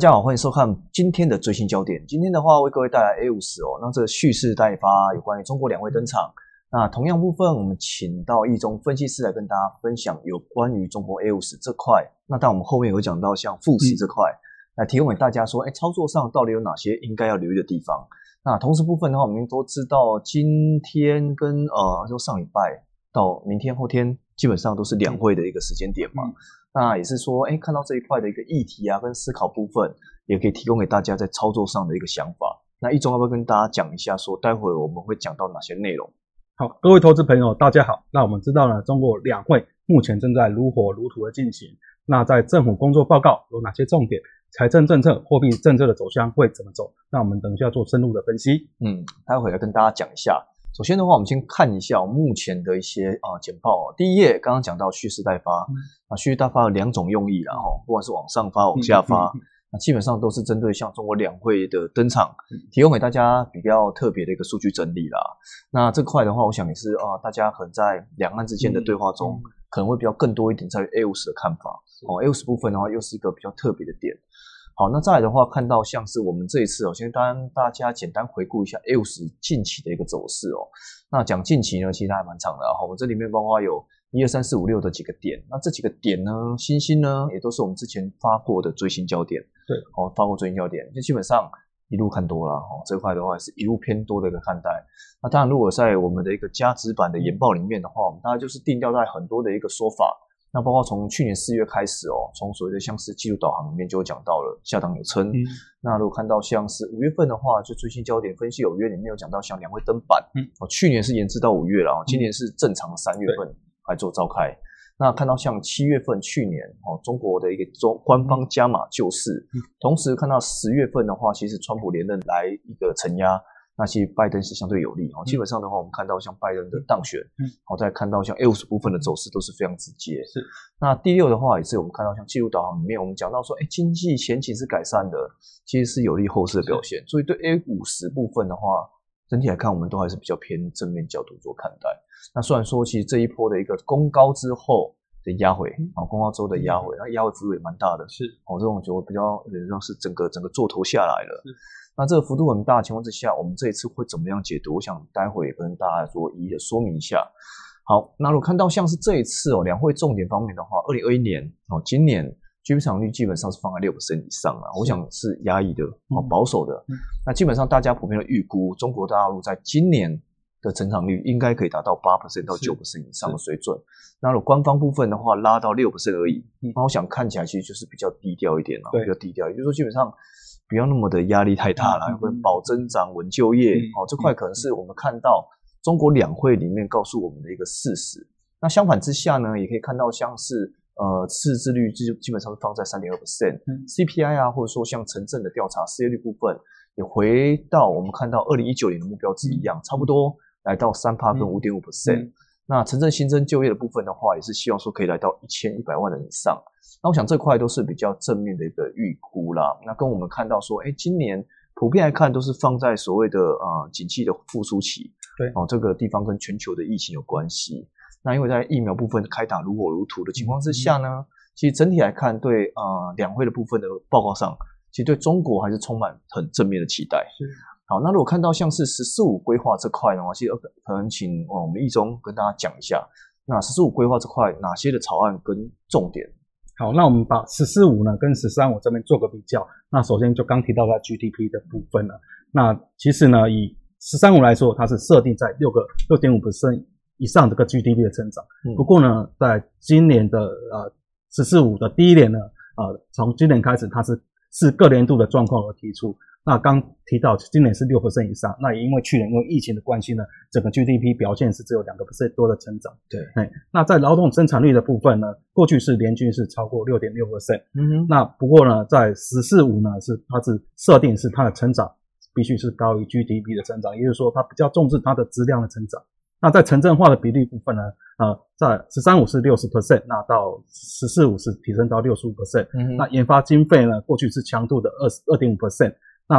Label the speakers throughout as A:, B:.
A: 大家好，欢迎收看今天的最新焦点。今天的话，为各位带来 A 五十哦，那这个蓄势待发，有关于中国两会登场。那同样部分，我们请到一中分析师来跟大家分享有关于中国 A 五十这块。那但我们后面有讲到像富时这块，来提供给大家说，哎，操作上到底有哪些应该要留意的地方？那同时部分的话，我们都知道今天跟呃，就上礼拜到明天后天，基本上都是两会的一个时间点嘛。那也是说，哎，看到这一块的一个议题啊，跟思考部分，也可以提供给大家在操作上的一个想法。那一中要不要跟大家讲一下，说待会我们会讲到哪些内容？
B: 好，各位投资朋友，大家好。那我们知道呢，中国两会目前正在如火如荼的进行。那在政府工作报告有哪些重点？财政政策、货币政策的走向会怎么走？那我们等一下做深入的分析。
A: 嗯，待会来跟大家讲一下。首先的话，我们先看一下目前的一些啊简报。第一页刚刚讲到蓄势待发，啊蓄势待发有两种用意，然后不管是往上发、往下发，那基本上都是针对像中国两会的登场，提供给大家比较特别的一个数据整理啦。那这块的话，我想也是啊，大家可能在两岸之间的对话中，可能会比较更多一点在于 A 五十的看法。哦，A 五十部分的话，又是一个比较特别的点。好，那再来的话，看到像是我们这一次哦，先当大家简单回顾一下 A 五十近期的一个走势哦。那讲近期呢，其实还蛮长的哈。我们这里面包括有一二三四五六的几个点，那这几个点呢，星星呢，也都是我们之前发过的最新焦点。
B: 对，
A: 哦，发过最新焦点，就基本上一路看多了哈。这块的话是一路偏多的一个看待。那当然，如果在我们的一个加值版的研报里面的话，我们大概就是定调在很多的一个说法。那包括从去年四月开始哦，从所谓的像是技术导航里面就有讲到了下档有撑。那如果看到像是五月份的话，就最新焦点分析有约里面有讲到像两会登板，哦，去年是延至到五月了，今年是正常三月份来做召开。那看到像七月份去年哦，中国的一个中官方加码救市，同时看到十月份的话，其实川普连任来一个承压。那其实拜登是相对有利哦，基本上的话，我们看到像拜登的当选，嗯，好，再看到像 A 五十部分的走势都是非常直接。
B: 是，
A: 那第六的话也是我们看到像技术导航里面，我们讲到说，哎，经济前景是改善的，其实是有利后市的表现。所以对 A 五十部分的话，整体来看，我们都还是比较偏正面角度做看待。那虽然说，其实这一波的一个攻高之后的压回，啊，攻高之后的压回，那压回幅度也蛮大的，
B: 是，
A: 哦，这种就比较像是整个整个做头下来了。那这个幅度很大的情况之下，我们这一次会怎么样解读？我想待会跟大家做一一的说明一下。好，那如果看到像是这一次哦，两会重点方面的话，二零二一年哦，今年 GDP 成长率基本上是放在六以上啊，我想是压抑的哦，保守的。那基本上大家普遍的预估，中国大陆在今年的成长率应该可以达到八到九以上的水准。那如果官方部分的话，拉到六而已，那我想看起来其实就是比较低调一点了，比较低调，也就是说基本上。不要那么的压力太大了，会保增长、稳就业，哦，这块可能是我们看到中国两会里面告诉我们的一个事实。那相反之下呢，也可以看到像是呃，赤字率基基本上是放在三点二 percent，CPI 啊，或者说像城镇的调查失业率部分，也回到我们看到二零一九年的目标值一样，差不多来到三帕跟五点五 percent。那城镇新增就业的部分的话，也是希望说可以来到一千一百万人以上。那我想这块都是比较正面的一个预估啦。那跟我们看到说，哎，今年普遍来看都是放在所谓的呃景气的复苏期。
B: 对
A: 哦，这个地方跟全球的疫情有关系。那因为在疫苗部分开打如火如荼的情况之下呢，其实整体来看对呃两会的部分的报告上，其实对中国还是充满很正面的期待。
B: 是。
A: 好，那如果看到像是“十四五”规划这块的话，其实可能请我们易中跟大家讲一下，那“十四五”规划这块哪些的草案跟重点？
B: 好，那我们把“十四五”呢跟“十三五”这边做个比较。那首先就刚提到它 GDP 的部分了。那其实呢，以“十三五”来说，它是设定在六个六点五 percent 以上这个 GDP 的增长。不过呢，在今年的呃“十四五”的第一年呢，呃，从今年开始，它是是各年度的状况而提出。那刚提到今年是六 percent 以上，那也因为去年因为疫情的关系呢，整个 GDP 表现是只有两个 percent 多的成长。
A: 对，
B: 哎，那在劳动生产率的部分呢，过去是年均是超过六点六 percent。嗯哼。那不过呢，在十四五呢是它是设定是它的成长必须是高于 GDP 的成长，也就是说它比较重视它的质量的成长。那在城镇化的比例部分呢，呃，在十三五是六十 percent，那到十四五是提升到六十五 percent。嗯那研发经费呢，过去是强度的二十二点五 percent。那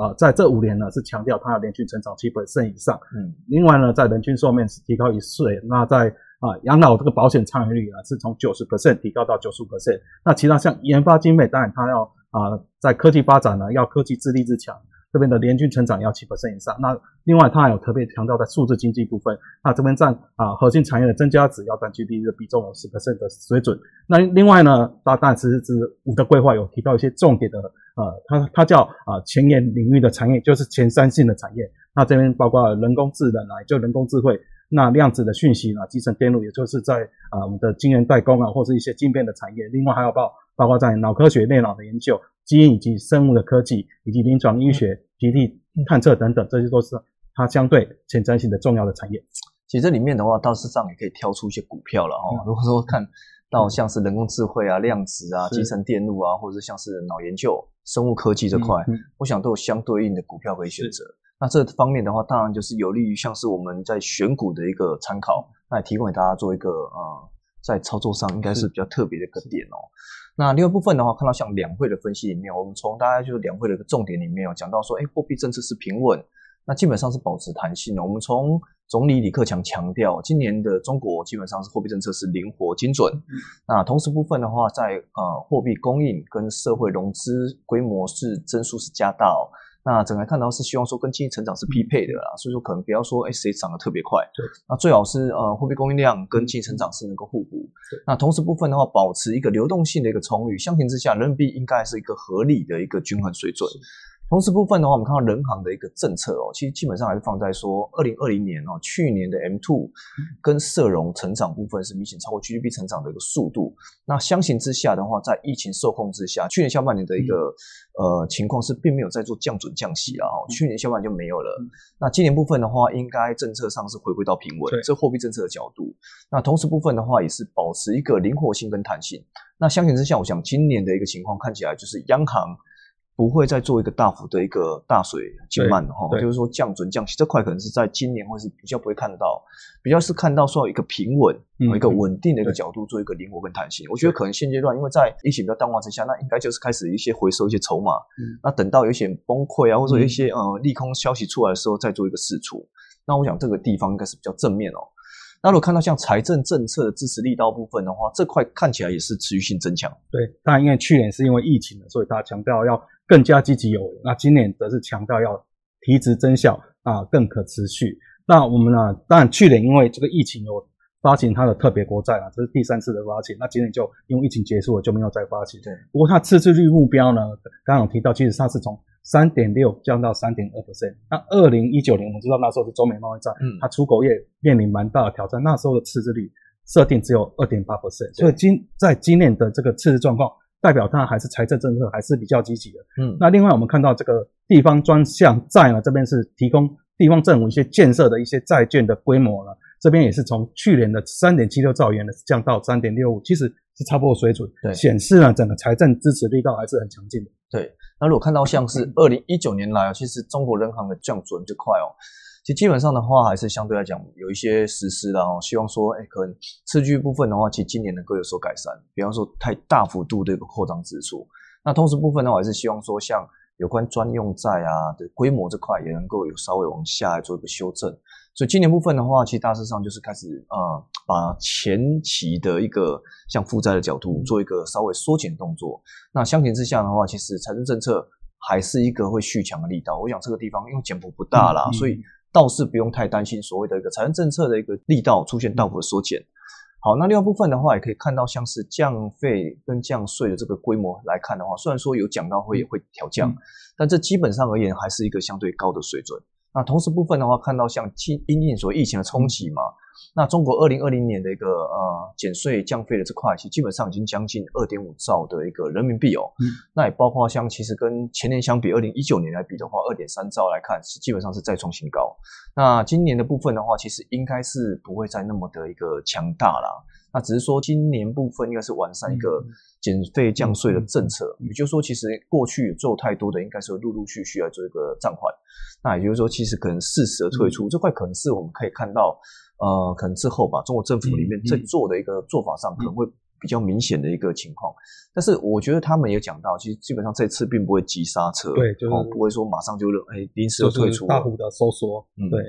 B: 呃，在这五年呢，是强调它的连续成长七 percent 以上。嗯，另外呢，在人均寿命是提高一岁。那在啊养老这个保险参与率啊，是从九十 percent 提高到九十五 percent。那其他像研发经费，当然它要啊，在科技发展呢，要科技自立自强。这边的年均成长要七以上。那另外，它还有特别强调在数字经济部分，那这边占啊核心产业的增加值要占 GDP 的比重有十的水准。那另外呢，它当然其实是五的规划有提到一些重点的，呃，它它叫啊前沿领域的产业，就是前三性的产业。那这边包括人工智能啊，就人工智慧，那量子的讯息啊，集成电路，也就是在啊我们的晶圆代工啊，或是一些晶片的产业。另外还有包包括在脑科学、内脑的研究。基因以及生物的科技，以及临床医学、基地探测等等，这些都是它相对前瞻性的重要的产业。
A: 其实这里面的话，倒是上也可以挑出一些股票了哈。如果说看到像是人工智慧啊、量子啊、集成电路啊，或者是像是脑研究、生物科技这块，我想都有相对应的股票可以选择。那这方面的话，当然就是有利于像是我们在选股的一个参考，那也提供给大家做一个呃，在操作上应该是比较特别的一个点哦。那另外部分的话，看到像两会的分析里面，我们从大家就是两会的一个重点里面有讲到说，哎，货币政策是平稳，那基本上是保持弹性的。我们从总理李克强强调，今年的中国基本上是货币政策是灵活精准。那同时部分的话，在呃货币供应跟社会融资规模是增速是加大。那整个看到是希望说跟经济成长是匹配的啦，所以说可能不要说哎谁涨得特别快，
B: 对，
A: 那最好是呃货币供应量跟经济成长是能够互补。那同时部分的话，保持一个流动性的一个充裕，相形之下，人民币应该是一个合理的一个均衡水准。同时部分的话，我们看到人行的一个政策哦，其实基本上还是放在说，二零二零年哦，去年的 M two 跟社融成长部分是明显超过 GDP 成长的一个速度。那相形之下的话，在疫情受控之下，去年下半年的一个呃情况是并没有在做降准降息啊，去年下半年就没有了。那今年部分的话，应该政策上是回归到平稳，这货币政策的角度。那同时部分的话，也是保持一个灵活性跟弹性。那相形之下，我想今年的一个情况看起来就是央行。不会再做一个大幅的一个大水减慢的哈，就是说降准降息这块可能是在今年或是比较不会看到，比较是看到说一个平稳、一个稳定的一个角度做一个灵活跟弹性。我觉得可能现阶段因为在疫情比较淡化之下，那应该就是开始一些回收一些筹码，那等到有一些崩溃啊，或者一些呃利空消息出来的时候再做一个释出。那我想这个地方应该是比较正面哦。那如果看到像财政政策的支持力道部分的话，这块看起来也是持续性增强。
B: 对，当然因为去年是因为疫情的，所以大家强调要更加积极有为。那今年则是强调要提质增效啊，更可持续。那我们呢，当然去年因为这个疫情有发行它的特别国债啊，这是第三次的发行。那今年就因为疫情结束了，就没有再发行。
A: 对。
B: 不过它赤字率目标呢，刚刚有提到，其实它是从。三点六降到三点二 percent。那二零一九年，我们知道那时候是中美贸易战，嗯，它出口业面临蛮大的挑战。那时候的赤字率设定只有二点八 percent，所以今在今年的这个赤字状况，代表它还是财政政策还是比较积极的。嗯，那另外我们看到这个地方专项债呢，这边是提供地方政府一些建设的一些债券的规模呢，这边也是从去年的三点七六兆元呢降到三点六五，其实是差不多水准，
A: 对，
B: 显示呢整个财政支持力道还是很强劲的。
A: 对。那如果看到像是二零一九年来啊，其实中国人行的降准就快哦，其实基本上的话还是相对来讲有一些实施的哦，希望说，哎，可能次序部分的话，其实今年能够有所改善，比方说太大幅度的一个扩张支出。那同时部分的话，还是希望说，像有关专用债啊的规模这块，也能够有稍微往下来做一个修正。所以今年部分的话，其实大致上就是开始呃，把前期的一个像负债的角度做一个稍微缩减动作。那相形之下的话，其实财政政策还是一个会续强的力道。我想这个地方因为减幅不大啦，所以倒是不用太担心所谓的一个财政政策的一个力道出现大幅的缩减。好，那另外部分的话，也可以看到像是降费跟降税的这个规模来看的话，虽然说有讲到会会调降，但这基本上而言还是一个相对高的水准。那同时部分的话，看到像疫因应所疫情的冲击嘛，那中国二零二零年的一个呃减税降费的这块，其实基本上已经将近二点五兆的一个人民币哦。嗯。那也包括像其实跟前年相比，二零一九年来比的话，二点三兆来看，是基本上是再创新高。那今年的部分的话，其实应该是不会再那么的一个强大啦。那只是说今年部分应该是完善一个减费降税的政策，也就是说，其实过去做太多的，应该是陆陆续续来做一个暂缓。那也就是说，其实可能适时的退出这块，可能是我们可以看到，呃，可能之后吧，中国政府里面在做的一个做法上，可能会比较明显的一个情况。但是我觉得他们有讲到，其实基本上这次并不会急刹车，
B: 对，就是
A: 不会说马上就哎临时的退出，
B: 大幅的收缩。
A: 嗯，对。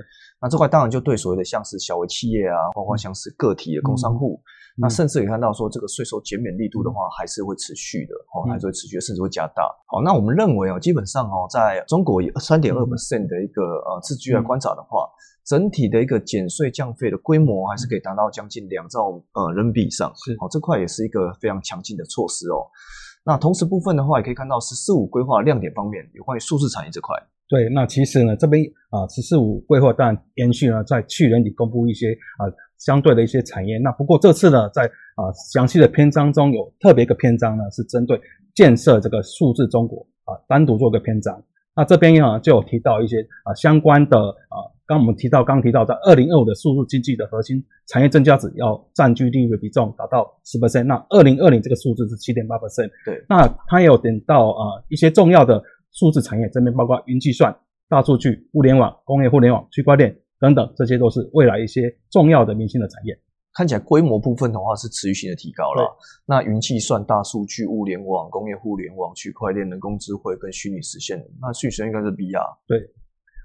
A: 那这块当然就对所谓的像是小微企业啊，包括像是个体的工商户，那甚至也看到说这个税收减免力度的话，还是会持续的哦，还是会持续，甚至会加大。好，那我们认为哦，基本上哦，在中国三点二 percent 的一个呃自据来观察的话，整体的一个减税降费的规模还是可以达到将近两兆呃人民币以上。
B: 是，
A: 好，这块也是一个非常强劲的措施哦。那同时部分的话，也可以看到“十四五”规划亮点方面，有关于数字产业这块。
B: 对，那其实呢，这边啊，“十四五”规划当然延续了在去年底公布一些啊相对的一些产业。那不过这次呢，在啊详细的篇章中有特别一个篇章呢，是针对建设这个数字中国啊单独做个篇章。那这边啊就有提到一些啊相关的啊。刚我们提到，刚提到在二零二五的数字经济的核心产业增加值要占 GDP 的比重达到十 percent，那二零二零这个数字是七点八 percent。
A: 对，
B: 那它也有点到啊一些重要的数字产业，这边包括云计算、大数据、物联网、工业互联网、区块链等等，这些都是未来一些重要的明星的产业。
A: 看起来规模部分的话是持续性的提高了。那云计算、大数据、物联网、工业互联网、区块链、人工智慧跟虚拟实现，那虚拟实现应该是 VR。
B: 对。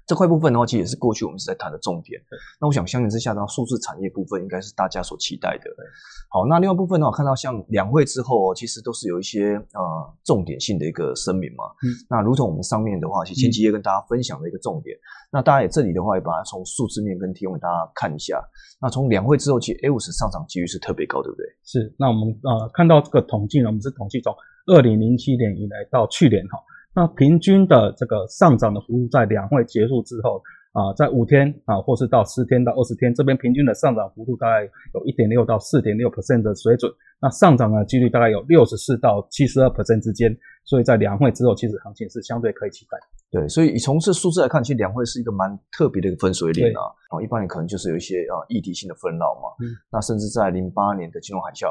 A: 这块部分的话，其实也是过去我们是在谈的重点。那我想相应之下呢，数字产业部分应该是大家所期待的。好，那另外部分的话，看到像两会之后，其实都是有一些呃重点性的一个声明嘛。嗯。那如同我们上面的话，其实前几页跟大家分享的一个重点。那大家也这里的话，也把它从数字面跟提供给大家看一下。那从两会之后，其实 A 五十上涨几率是特别高，对不对？
B: 是。那我们呃看到这个统计呢，我们是统计从二零零七年以来到去年哈。那平均的这个上涨的幅度，在两会结束之后啊，在五天啊，或是到十天到二十天，这边平均的上涨幅度大概有一点六到四点六 percent 的水准。那上涨的几率大概有六十四到七十二 percent 之间。所以在两会之后，其实行情是相对可以期待。
A: 对，所以从这数字来看，其实两会是一个蛮特别的一个分水岭啊。哦，一般人可能就是有一些啊议题性的纷扰嘛。嗯。那甚至在零八年的金融海啸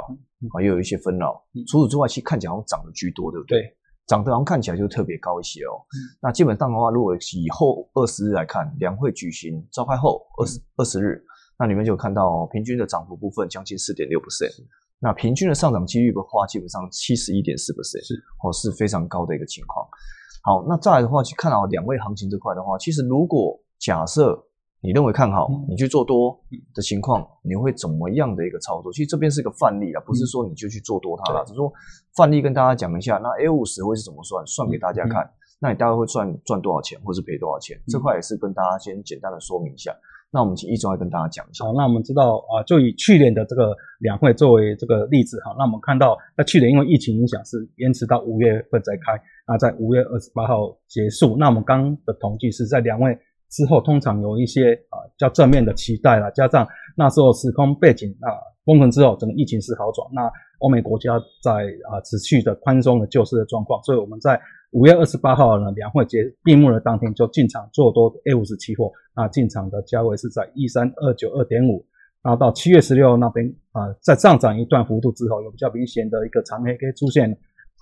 A: 啊，又有一些纷扰。除此之外，其实看起来好像涨得居多，对不对？
B: 对。
A: 涨得好像看起来就特别高一些哦。那基本上的话，如果以后二十日来看，两会举行召开后二十二十日，那你们就看到平均的涨幅部分将近四点六 percent。那平均的上涨几率的话，基本上七十一点四 percent
B: 是
A: 哦，是非常高的一个情况。好，那再来的话去看到两位行情这块的话，其实如果假设。你认为看好，你去做多的情况，你会怎么样的一个操作？其实这边是一个范例啊，不是说你就去做多它了，只是说范例跟大家讲一下。那 A 五十会是怎么算？算给大家看。那你大概会赚赚多少钱，或是赔多少钱？这块也是跟大家先简单的说明一下。那我们请易总来跟大家讲一下。
B: 好，那我们知道啊，就以去年的这个两会作为这个例子哈。那我们看到，那去年因为疫情影响是延迟到五月份再开，那在五月二十八号结束。那我们刚的统计是在两位。之后通常有一些啊较正面的期待了，加上那时候时空背景啊封城之后，整个疫情是好转，那欧美国家在啊持续的宽松的救市的状况，所以我们在五月二十八号呢两会结闭幕的当天就进场做多 A 五十期货，那进场的价位是在一三二九二点五，然后到七月十六那边啊在上涨一段幅度之后，有比较明显的一个长黑 K 出现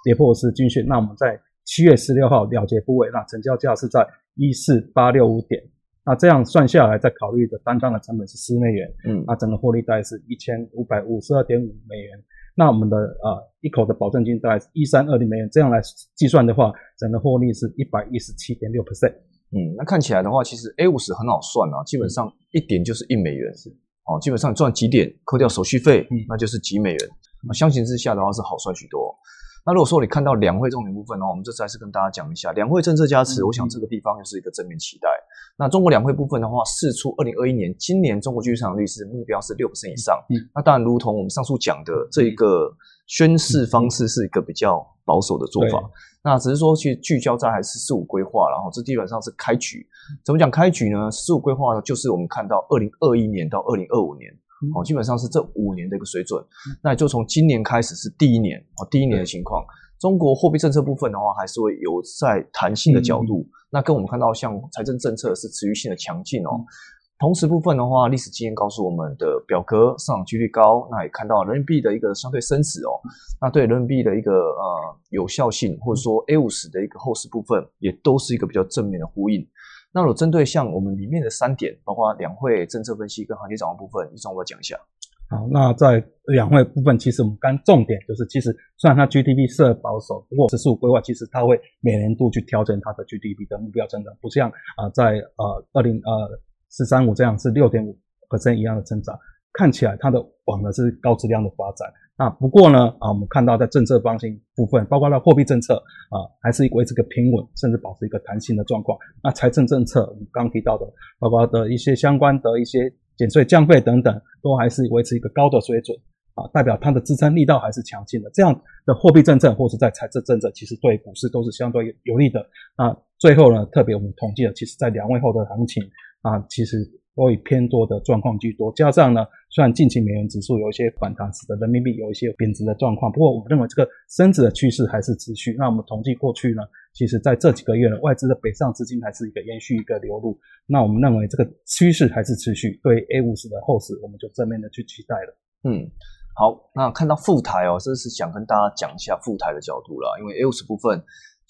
B: 跌破式均线，那我们在七月十六号了结部位，那成交价是在。一四八六五点，那这样算下来，再考虑的单张的成本是十美元，嗯，那整个获利大概是一千五百五十二点五美元，那我们的呃一口的保证金大概是一三二零美元，这样来计算的话，整个获利是一百一十七点六 percent，
A: 嗯，那看起来的话，其实 A 五十很好算啊，基本上一点就是一美元，是，哦，基本上赚几点扣掉手续费，嗯。那就是几美元，那相形之下的话是好算许多。那如果说你看到两会重点部分的话，我们这次还是跟大家讲一下两会政策加持，我想这个地方又是一个正面期待。那中国两会部分的话，四出二零二一年今年中国居市场率是目标是六以上。嗯，那当然如同我们上述讲的这一个宣示方式是一个比较保守的做法。那只是说其实聚焦在还是四五规划，然后这基本上是开局。怎么讲开局呢？四五规划呢，就是我们看到二零二一年到二零二五年。哦，基本上是这五年的一个水准，那就从今年开始是第一年哦，第一年的情况。中国货币政策部分的话，还是会有在弹性的角度，那跟我们看到像财政政策是持续性的强劲哦。同时部分的话，历史经验告诉我们的表格上涨几率高，那也看到人民币的一个相对升值哦，那对人民币的一个呃有效性，或者说 A 五十的一个后市部分，也都是一个比较正面的呼应。那我针对像我们里面的三点，包括两会政策分析跟行业展望部分，你总我讲一下。
B: 好，那在两会部分，其实我们刚重点就是，其实虽然它 GDP 设保守，不过十四五规划其实它会每年度去调整它的 GDP 的目标增长，不像啊在呃二零呃四三五这样是六点五%一样的增长。看起来它的往的是高质量的发展。那不过呢，啊，我们看到在政策方向部分，包括了货币政策啊，还是维持个平稳，甚至保持一个弹性的状况。那财政政策，我们刚提到的，包括的一些相关的一些减税降费等等，都还是维持一个高的水准啊，代表它的支撑力道还是强劲的。这样的货币政策或是在财政政策，其实对股市都是相对有利的。那最后呢，特别我们统计了，其实在两位后的行情啊，其实。都以偏多的状况居多，加上呢，虽然近期美元指数有一些反弹，使得人民币有一些贬值的状况，不过我们认为这个升值的趋势还是持续。那我们统计过去呢，其实在这几个月呢，外资的北上资金还是一个延续一个流入。那我们认为这个趋势还是持续，对 A 五十的后市，我们就正面的去期待了。
A: 嗯，好，那看到副台哦，这是想跟大家讲一下副台的角度了，因为 A 五十部分。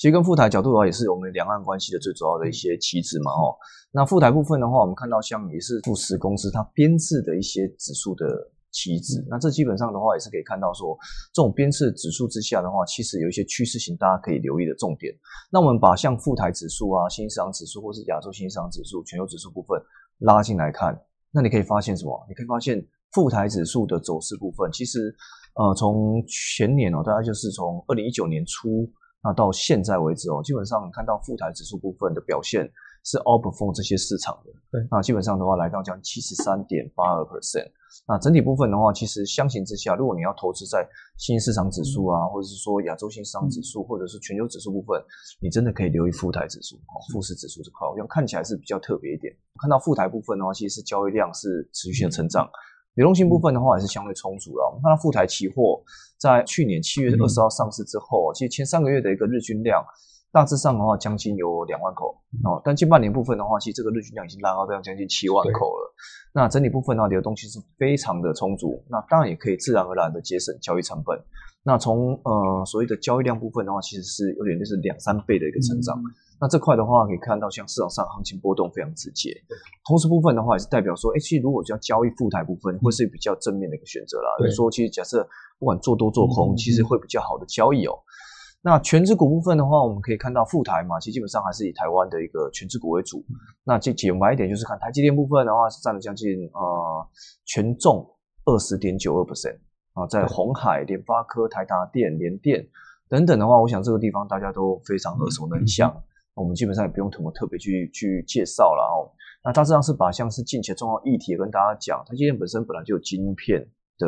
A: 其实跟富台角度的话，也是我们两岸关系的最主要的一些旗帜嘛，哦。那富台部分的话，我们看到像也是富时公司它编制的一些指数的旗帜。那这基本上的话，也是可以看到说，这种编制指数之下的话，其实有一些趋势型，大家可以留意的重点。那我们把像富台指数啊、新兴市场指数或是亚洲新兴市场指数、全球指数部分拉进来看，那你可以发现什么？你可以发现富台指数的走势部分，其实呃，从前年哦，大概就是从二零一九年初。那到现在为止哦，基本上看到富台指数部分的表现是 outperform 这些市场的。
B: 对，
A: 那基本上的话来到将七十三点八二 percent。那整体部分的话，其实相形之下，如果你要投资在新兴市场指数啊，或者是说亚洲新市场指数，或者是全球指数部分，你真的可以留意富台指数哦，富时指数这块，好像看起来是比较特别一点。看到富台部分的话，其实是交易量是持续性的成长。流动性部分的话也是相对充足的。我们看到富台期货在去年七月二十号上市之后，其实前三个月的一个日均量大致上的话将近有两万口哦，但近半年部分的话，其实这个日均量已经拉高到将近七万口了。那整体部分的话，流动性是非常的充足，那当然也可以自然而然的节省交易成本。那从呃所谓的交易量部分的话，其实是有点就是两三倍的一个成长。那这块的话，可以看到像市场上行情波动非常直接。同时部分的话，也是代表说，哎，其实如果要交易副台部分，会是比较正面的一个选择啦。就是说，其实假设不管做多做空，其实会比较好的交易哦。那全指股部分的话，我们可以看到赴台嘛，其实基本上还是以台湾的一个全指股为主。那这简白一点，就是看台积电部分的话，是占了将近呃权重二十点九二 percent 啊，在红海、联发科、台达电、联电等等的话，我想这个地方大家都非常耳熟能详。我们基本上也不用怎么特别去去介绍了哦。那大致上是把像是近期的重要议题跟大家讲，它今天本身本来就有晶片的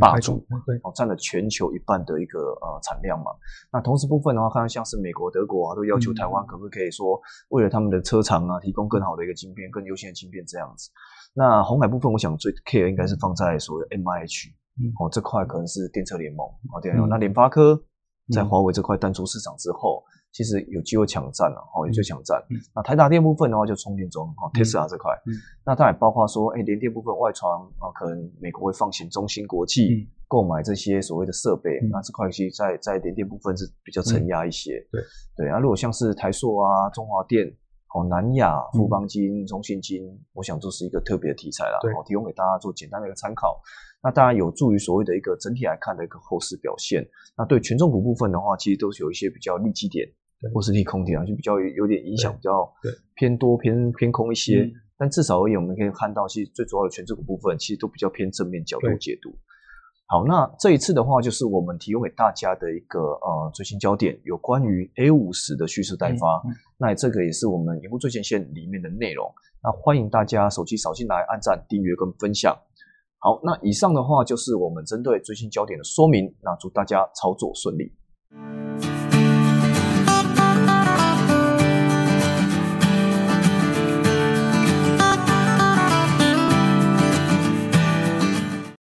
A: 霸主，
B: 对，
A: 哦，占了全球一半的一个呃产量嘛。那同时部分的话，看到像是美国、德国啊，都要求台湾可不可以说为了他们的车厂啊，提供更好的一个晶片、更优先的晶片这样子。那红海部分，我想最 care 应该是放在所谓 M I H，哦，这块可能是电车联盟哦，对，那联发科在华为这块淡出市场之后。其实有机会抢占了，哦，有机会抢占。那台达电部分的话，就充电桩，哦，Tesla 这块。那它也包括说，哎，联电部分外传啊，可能美国会放行中芯国际购买这些所谓的设备。那这块其实在在联电部分是比较承压一些。
B: 对
A: 对啊，如果像是台塑啊、中华电、哦、南亚、富邦金、中信金，我想这是一个特别的题材啦，哦，提供给大家做简单的一个参考。那当然有助于所谓的一个整体来看的一个后市表现。那对权重股部分的话，其实都是有一些比较利基点。或是利空点啊，就比较有点影响，比较偏多偏偏空一些。但至少而言，我们可以看到，其实最主要的全指股部分，其实都比较偏正面角度解读。好，那这一次的话，就是我们提供给大家的一个呃最新焦点，有关于 A 五十的蓄势待发。那这个也是我们荧幕最前线里面的内容。那欢迎大家手机扫进来，按赞、订阅跟分享。好，那以上的话就是我们针对最新焦点的说明。那祝大家操作顺利。